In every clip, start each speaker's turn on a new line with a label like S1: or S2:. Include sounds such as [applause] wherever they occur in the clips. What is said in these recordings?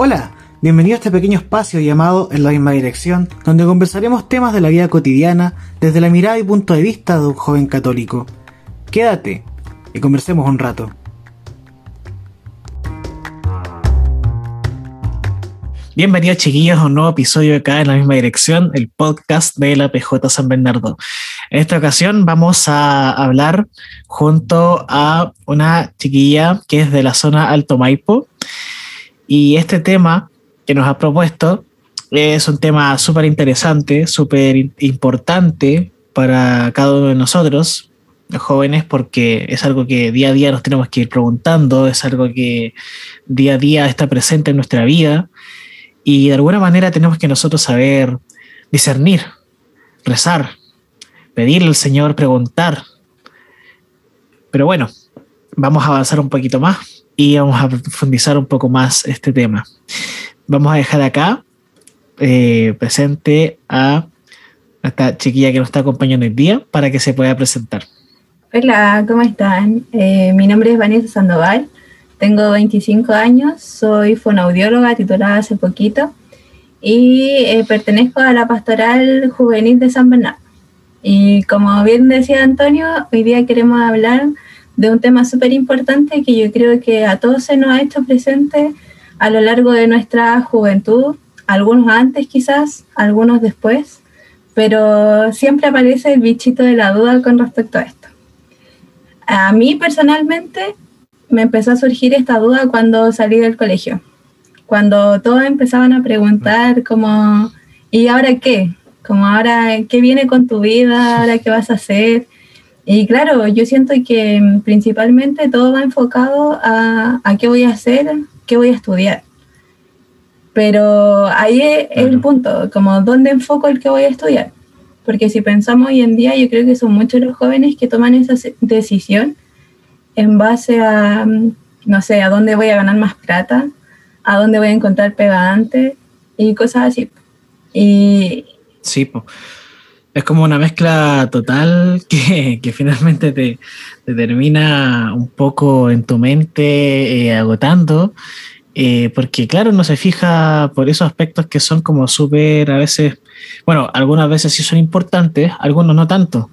S1: Hola, bienvenido a este pequeño espacio llamado En la misma dirección, donde conversaremos temas de la vida cotidiana desde la mirada y punto de vista de un joven católico. Quédate y conversemos un rato. Bienvenidos chiquillos a un nuevo episodio acá en la misma dirección, el podcast de la PJ San Bernardo. En esta ocasión vamos a hablar junto a una chiquilla que es de la zona Alto Maipo y este tema que nos ha propuesto es un tema súper interesante, súper importante para cada uno de nosotros, los jóvenes, porque es algo que día a día nos tenemos que ir preguntando, es algo que día a día está presente en nuestra vida y de alguna manera tenemos que nosotros saber discernir, rezar, pedirle al Señor, preguntar. Pero bueno, vamos a avanzar un poquito más y vamos a profundizar un poco más este tema. Vamos a dejar acá eh, presente a esta chiquilla que nos está acompañando hoy día para que se pueda presentar.
S2: Hola, ¿cómo están? Eh, mi nombre es Vanessa Sandoval tengo 25 años, soy fonoaudióloga titulada hace poquito y eh, pertenezco a la Pastoral Juvenil de San Bernardo. Y como bien decía Antonio, hoy día queremos hablar de un tema súper importante que yo creo que a todos se nos ha hecho presente a lo largo de nuestra juventud, algunos antes quizás, algunos después, pero siempre aparece el bichito de la duda con respecto a esto. A mí personalmente me empezó a surgir esta duda cuando salí del colegio, cuando todos empezaban a preguntar como, ¿y ahora qué? Como ahora, ¿qué viene con tu vida? ¿Ahora qué vas a hacer? Y claro, yo siento que principalmente todo va enfocado a, a qué voy a hacer, qué voy a estudiar. Pero ahí es el punto, como dónde enfoco el que voy a estudiar. Porque si pensamos hoy en día, yo creo que son muchos los jóvenes que toman esa decisión en base a, no sé, a dónde voy a ganar más plata, a dónde voy a encontrar pega antes y cosas así. Y...
S1: Sí, es como una mezcla total [laughs] que, que finalmente te, te, termina un poco en tu mente eh, agotando, eh, porque claro, no se fija por esos aspectos que son como súper a veces, bueno, algunas veces sí son importantes, algunos no tanto.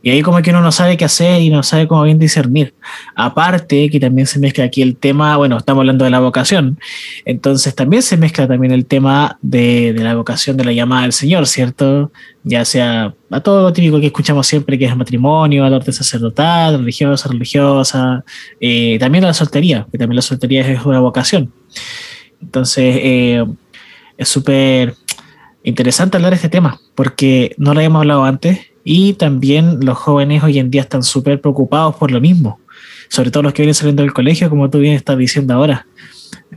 S1: Y ahí como que uno no sabe qué hacer y no sabe cómo bien discernir. Aparte que también se mezcla aquí el tema, bueno, estamos hablando de la vocación, entonces también se mezcla también el tema de, de la vocación de la llamada del Señor, ¿cierto? Ya sea a todo lo típico que escuchamos siempre, que es matrimonio, a la orden sacerdotal, religiosa, religiosa, eh, también a la soltería, que también la soltería es una vocación. Entonces, eh, es súper interesante hablar de este tema, porque no lo habíamos hablado antes y también los jóvenes hoy en día están súper preocupados por lo mismo, sobre todo los que vienen saliendo del colegio, como tú bien estás diciendo ahora.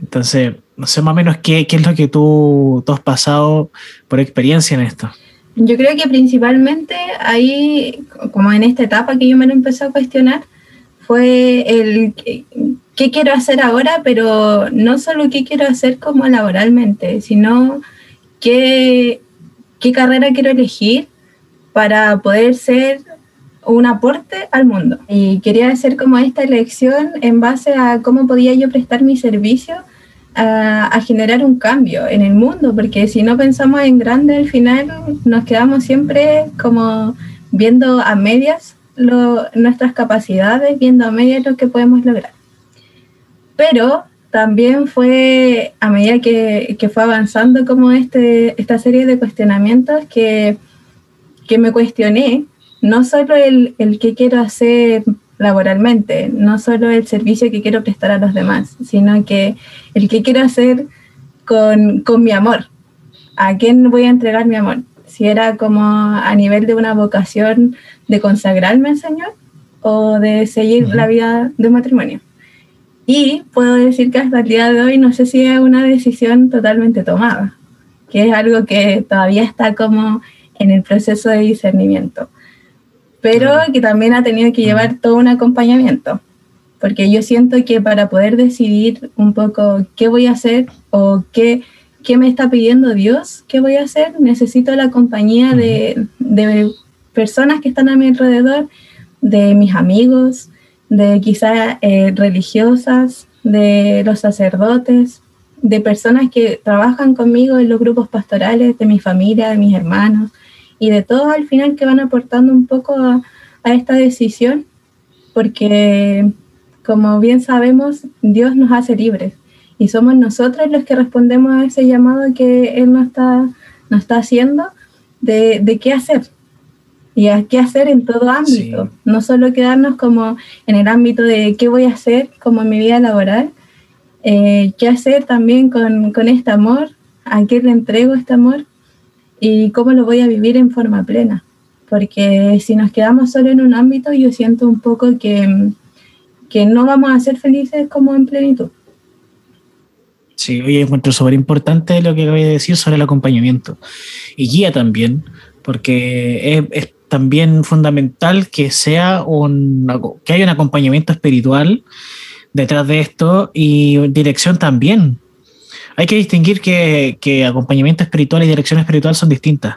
S1: Entonces, no sé más o menos qué, qué es lo que tú, tú has pasado por experiencia en esto.
S2: Yo creo que principalmente ahí, como en esta etapa que yo me lo empecé a cuestionar, fue el qué quiero hacer ahora, pero no solo qué quiero hacer como laboralmente, sino qué, qué carrera quiero elegir para poder ser un aporte al mundo. Y quería hacer como esta elección en base a cómo podía yo prestar mi servicio a, generar un cambio en el mundo, porque si no pensamos en grande, al final nos quedamos siempre como viendo a medias nuestras capacidades, viendo a medias lo que podemos lograr. Pero también fue a medida que, que fue avanzando como este, esta serie de cuestionamientos que que me cuestioné no solo el, el qué quiero hacer laboralmente, no solo el servicio que quiero prestar a los demás, sino que el qué quiero hacer con, con mi amor, a quién voy a entregar mi amor, si era como a nivel de una vocación de consagrarme al Señor o de seguir la vida de matrimonio. Y puedo decir que hasta el día de hoy no sé si es una decisión totalmente tomada, que es algo que todavía está como en el proceso de discernimiento, pero que también ha tenido que llevar todo un acompañamiento, porque yo siento que para poder decidir un poco qué voy a hacer o qué, qué me está pidiendo Dios, qué voy a hacer, necesito la compañía de, de personas que están a mi alrededor, de mis amigos, de quizás eh, religiosas, de los sacerdotes, de personas que trabajan conmigo en los grupos pastorales, de mi familia, de mis hermanos y de todos al final que van aportando un poco a, a esta decisión, porque como bien sabemos, Dios nos hace libres y somos nosotros los que respondemos a ese llamado que Él nos está, nos está haciendo de, de qué hacer y a qué hacer en todo ámbito, no solo quedarnos como en el ámbito de qué voy a hacer como en mi vida laboral, eh, qué hacer también con, con este amor, a qué le entrego este amor y cómo lo voy a vivir en forma plena. Porque si nos quedamos solo en un ámbito, yo siento un poco que, que no vamos a ser felices como en plenitud.
S1: Sí, hoy encuentro súper importante lo que acabé de decir sobre el acompañamiento y guía también, porque es, es también fundamental que sea un que haya un acompañamiento espiritual detrás de esto y dirección también. Hay que distinguir que, que, acompañamiento espiritual y dirección espiritual son distintas.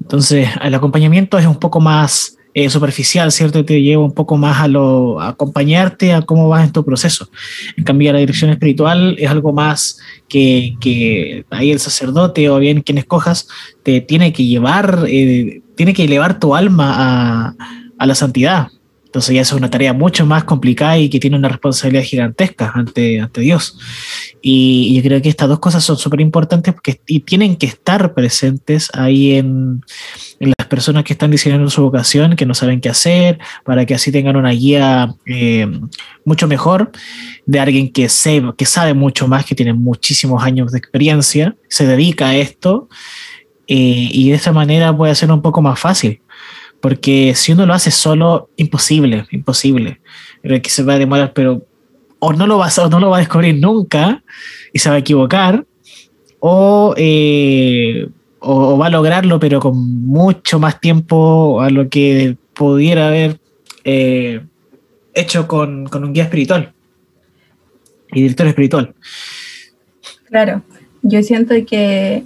S1: Entonces, el acompañamiento es un poco más eh, superficial, ¿cierto? Te lleva un poco más a, lo, acompañarte a cómo vas en tu proceso. En cambio, la dirección espiritual es algo más que, que ahí el sacerdote o bien quien escojas te tiene que llevar, eh, tiene que elevar tu alma a, a la santidad. Entonces ya es una tarea mucho más complicada y que tiene una responsabilidad gigantesca ante, ante Dios. Y, yo creo que estas dos cosas son súper importantes porque y tienen que estar presentes ahí en, en, las personas que están diseñando su vocación, que no saben qué hacer, para que así tengan una guía eh, mucho mejor de alguien que, se, que sabe mucho más, que tiene muchísimos años de experiencia, se dedica a esto eh, y de esta manera puede ser un poco más fácil porque si uno lo hace solo, imposible, imposible. Que se va a demorar, pero o no lo va a, no lo va a descubrir nunca y se va a equivocar, o, eh, o, va a lograrlo, pero con mucho más tiempo a lo que pudiera haber eh, hecho con, con, un guía espiritual y director espiritual.
S2: Claro, yo siento que,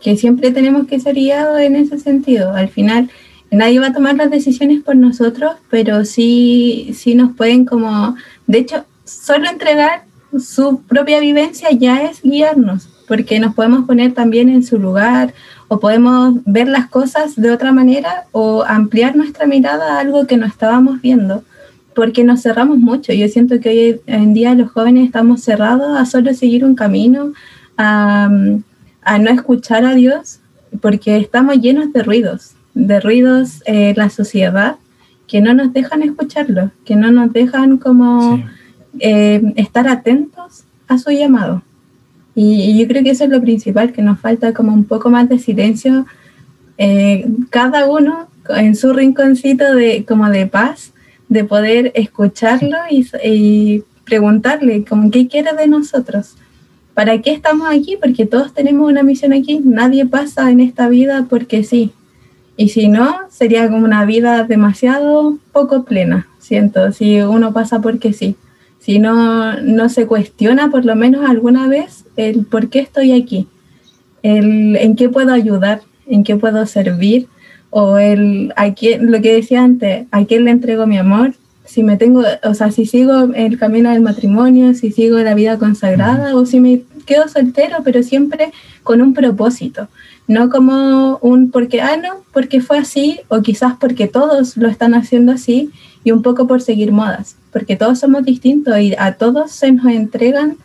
S2: que siempre tenemos que ser guiados en ese sentido. Al final, nadie va a tomar las decisiones por nosotros, pero sí, sí nos pueden como, de hecho, solo entregar su propia vivencia ya es guiarnos, porque nos podemos poner también en su lugar o podemos ver las cosas de otra manera o ampliar nuestra mirada a algo que no estábamos viendo, porque nos cerramos mucho. Yo siento que hoy en día los jóvenes estamos cerrados a solo seguir un camino, a, a no escuchar a Dios, porque estamos llenos de ruidos de ruidos eh, la sociedad que no nos dejan escucharlo, que no nos dejan como sí. eh, estar atentos a su llamado. Y, y, yo creo que eso es lo principal, que nos falta como un poco más de silencio, eh, cada uno en su rinconcito de, como de paz, de poder escucharlo y, y preguntarle como qué quiere de nosotros. ¿Para qué estamos aquí? Porque todos tenemos una misión aquí. Nadie pasa en esta vida porque sí. Y si no, sería como una vida demasiado poco plena, siento, si uno pasa porque sí. Si no, no se cuestiona por lo menos alguna vez el por qué estoy aquí, el en qué puedo ayudar, en qué puedo servir, o el a quién, lo que decía antes, a quién le entrego mi amor, si me tengo, o sea, si sigo el camino del matrimonio, si sigo la vida consagrada, o si me quedo soltero, pero siempre con un propósito no como un porque, ah, no, porque fue así, o quizás porque todos lo están haciendo así, y un poco por seguir modas, porque todos somos distintos y a todos se nos entregan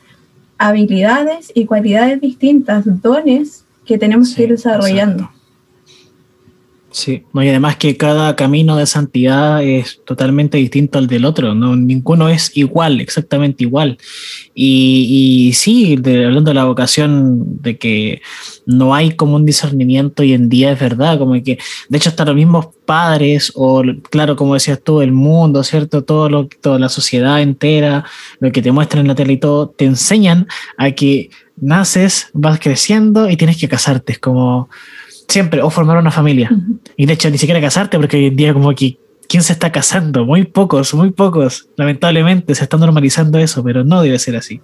S2: habilidades y cualidades distintas, dones que tenemos sí, que ir desarrollando. Exacto.
S1: Sí, no, y además que cada camino de santidad es totalmente distinto al del otro, no ninguno es igual, exactamente igual. Y, sí, de, hablando de la vocación, de que no hay como un discernimiento hoy en día, es verdad, como que de hecho hasta los mismos padres, o claro, como decías tú, el mundo, ¿cierto? Todo lo, toda la sociedad entera, lo que te muestran en la tele y todo, te enseñan a que naces, vas creciendo y tienes que casarte, es como siempre, o formar una familia. Uh -huh. Y de hecho, ni siquiera casarte, porque hoy en día como que, ¿quién se está casando? Muy pocos, muy pocos. Lamentablemente se está normalizando eso, pero no debe ser así.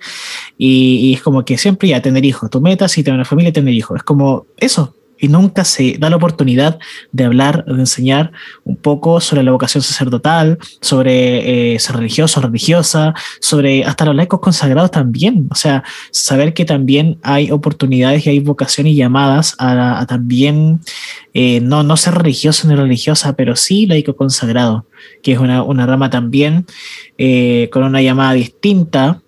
S1: Y, y es como que siempre ya tener hijos, tu meta sí tener una familia tener hijos. Es como eso. Y nunca se da la oportunidad de hablar, de enseñar un poco sobre la vocación sacerdotal, sobre eh, ser religioso, religiosa, sobre hasta los laicos consagrados también. O sea, saber que también hay oportunidades y hay vocaciones y llamadas a, también eh, no, no ser religioso ni religiosa, pero sí laico consagrado, que es una, una rama también eh, con una llamada distinta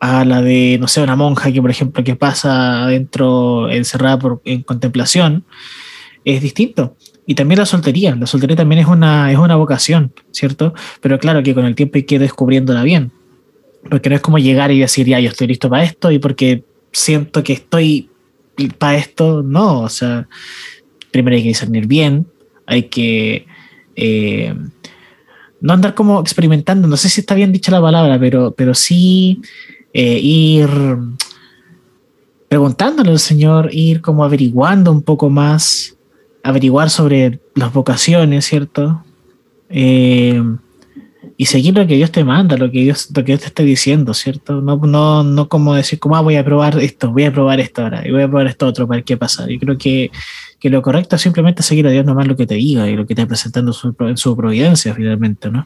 S1: a la de, no sé, una monja que, por ejemplo, que pasa adentro encerrada por, en contemplación, es distinto. Y también la soltería. La soltería también es una, es una vocación, ¿cierto? Pero claro que con el tiempo hay que ir descubriéndola bien. Porque no es como llegar y decir, ya, yo estoy listo para esto y porque siento que estoy para esto, no. O sea, primero hay que discernir bien, hay que eh, no andar como experimentando, no sé si está bien dicha la palabra, pero, pero sí eh, ir preguntándole al Señor, ir como averiguando un poco más, averiguar sobre las vocaciones, ¿cierto? Eh, y seguir lo que Dios te manda, lo que Dios, lo que Dios te está diciendo, ¿cierto? No, no, no como decir, como ah, voy a probar esto, voy a probar esto ahora, y voy a probar esto otro para qué pasa. Yo creo que, que lo correcto es simplemente seguir a Dios nomás lo que te diga y lo que te está presentando en su providencia, finalmente, ¿no?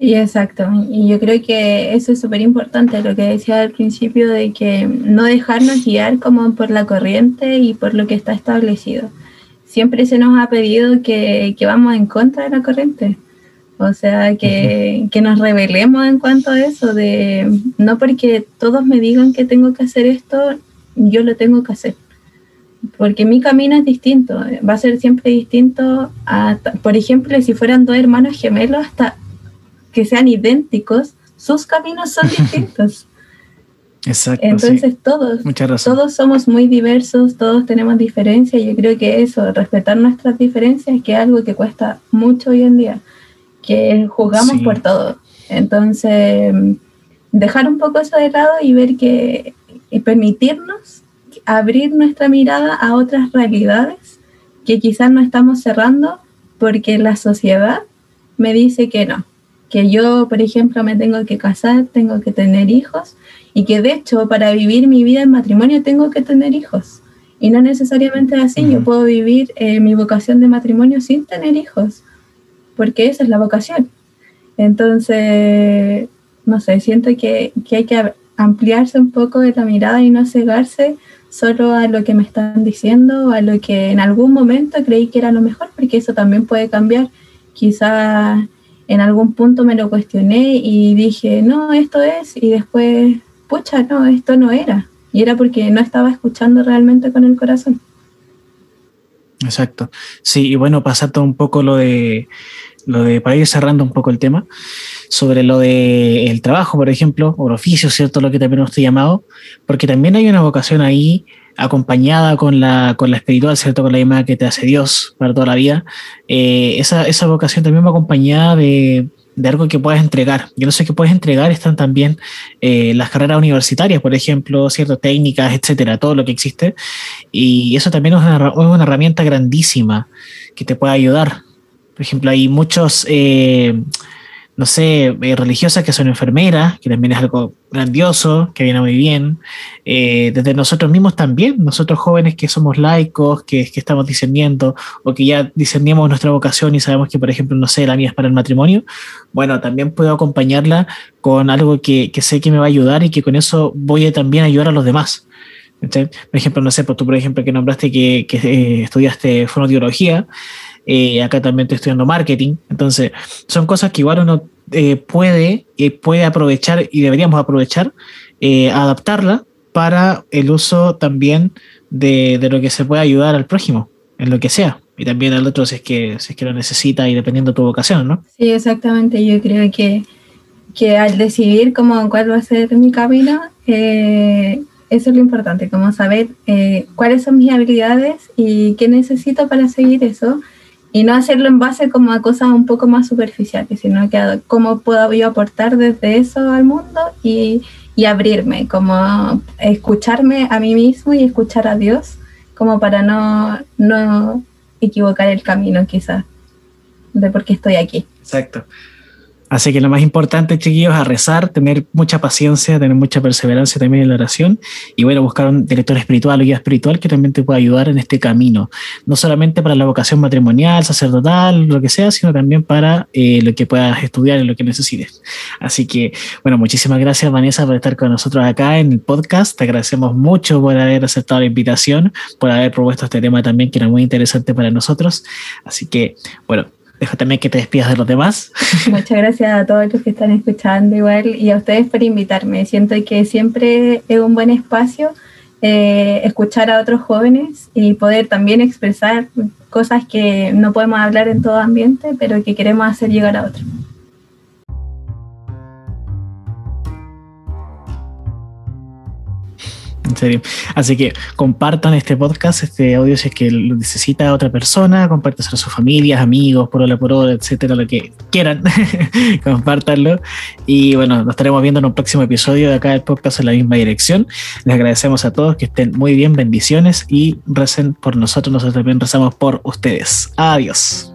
S2: Sí, exacto. Y yo creo que eso es súper importante, lo que decía al principio de que no dejarnos guiar como por la corriente y por lo que está establecido. Siempre se nos ha pedido que, que vamos en contra de la corriente. O sea, que, que, nos rebelemos en cuanto a eso, de no porque todos me digan que tengo que hacer esto, yo lo tengo que hacer. Porque mi camino es distinto, va a ser siempre distinto a, por ejemplo, si fueran dos hermanos gemelos, hasta que sean idénticos, sus caminos son [laughs] distintos.
S1: Exacto.
S2: Entonces todos, todos somos muy diversos, todos tenemos diferencias. Yo creo que eso, respetar nuestras diferencias, que es algo que cuesta mucho hoy en día, que juzgamos por todo. Entonces, dejar un poco eso de lado y ver que y permitirnos abrir nuestra mirada a otras realidades que quizás no estamos cerrando porque la sociedad me dice que no, que yo, por ejemplo, me tengo que casar, tengo que tener hijos y que de hecho para vivir mi vida en matrimonio tengo que tener hijos. Y no necesariamente así, yo puedo vivir eh, mi vocación de matrimonio sin tener hijos, porque esa es la vocación. Entonces, no sé, siento que, que hay que ampliarse un poco de la mirada y no cegarse solo a lo que me están diciendo, a lo que en algún momento creí que era lo mejor, porque eso también puede cambiar. Quizás en algún punto me lo cuestioné y dije, no, esto es, y después, pucha, no, esto no era. Y era porque no estaba escuchando realmente con el corazón.
S1: Exacto. Sí, y bueno, pasando un poco lo de, lo de, para ir cerrando un poco el tema, sobre lo de el trabajo, por ejemplo, o el oficio, ¿cierto? Lo que también estoy llamado, porque también hay una vocación ahí acompañada con la, con la espiritual, ¿cierto? Con la llamada que te hace Dios para toda la vida. Eh, esa, esa, vocación también va acompañada de, de, algo que puedes entregar. Yo no sé qué puedes entregar, están también eh, las carreras universitarias, por ejemplo, ciertas técnicas, etcétera, todo lo que existe. Y eso también es una, una herramienta grandísima que te puede ayudar. Por ejemplo, hay muchos... Eh, no sé, eh, religiosas que son enfermeras, que también es algo grandioso, que viene muy bien. Eh, desde nosotros mismos también, nosotros jóvenes que somos laicos, que, que, estamos discerniendo o que ya discernimos nuestra vocación y sabemos que, por ejemplo, no sé, la mía es para el matrimonio, bueno, también puedo acompañarla con algo que, que sé que me va a ayudar y que con eso voy a también ayudar a los demás. Por ejemplo, no sé, pues tú, por ejemplo, que nombraste que, que eh, estudiaste fonoteología, eh, acá también estoy estudiando marketing. Entonces, son cosas que igual uno eh, puede, eh, puede aprovechar y deberíamos aprovechar, adaptarla para el uso también de, de, lo que se puede ayudar al prójimo, en lo que sea. Y también al otro si es que, es que lo necesita y dependiendo de tu vocación, ¿no?
S2: Sí, exactamente. Yo creo que, que al decidir cómo, cuál va a ser mi camino, eso es lo importante, como saber cuáles son mis habilidades y qué necesito para seguir eso y no hacerlo en base como a cosas un poco más superficiales, sino que cómo puedo yo aportar desde eso al mundo y, y, abrirme, como escucharme a mí mismo y escuchar a Dios, como para no, no equivocar el camino quizás de por qué estoy aquí.
S1: Exacto. Así que lo más importante, chiquillos, a rezar, tener mucha paciencia, tener mucha perseverancia también en la oración y bueno, buscar un director espiritual o guía espiritual que también te pueda ayudar en este camino, no solamente para la vocación matrimonial, sacerdotal, lo que sea, sino también para eh, lo que puedas estudiar y lo que necesites. Así que, bueno, muchísimas gracias, Vanessa, por estar con nosotros acá en el podcast. Te agradecemos mucho por haber aceptado la invitación, por haber propuesto este tema también que era muy interesante para nosotros. Así que, bueno, Dejo también que te despidas de los demás. [laughs]
S2: Muchas gracias a todos los que están escuchando igual y a ustedes por invitarme. Siento que siempre es un buen espacio eh, escuchar a otros jóvenes y poder también expresar cosas que no podemos hablar en todo ambiente, pero que queremos hacer llegar a otros.
S1: En serio. Así que compartan este podcast, este audio si es que lo necesita otra persona, compártaselo a sus familias, amigos, por hola, por hola, etcétera, lo que quieran, [laughs] compártanlo. Y bueno, nos estaremos viendo en un próximo episodio de acá del podcast en la misma dirección. Les agradecemos a todos que estén muy bien, bendiciones y recen por nosotros, nosotros también rezamos por ustedes. Adiós.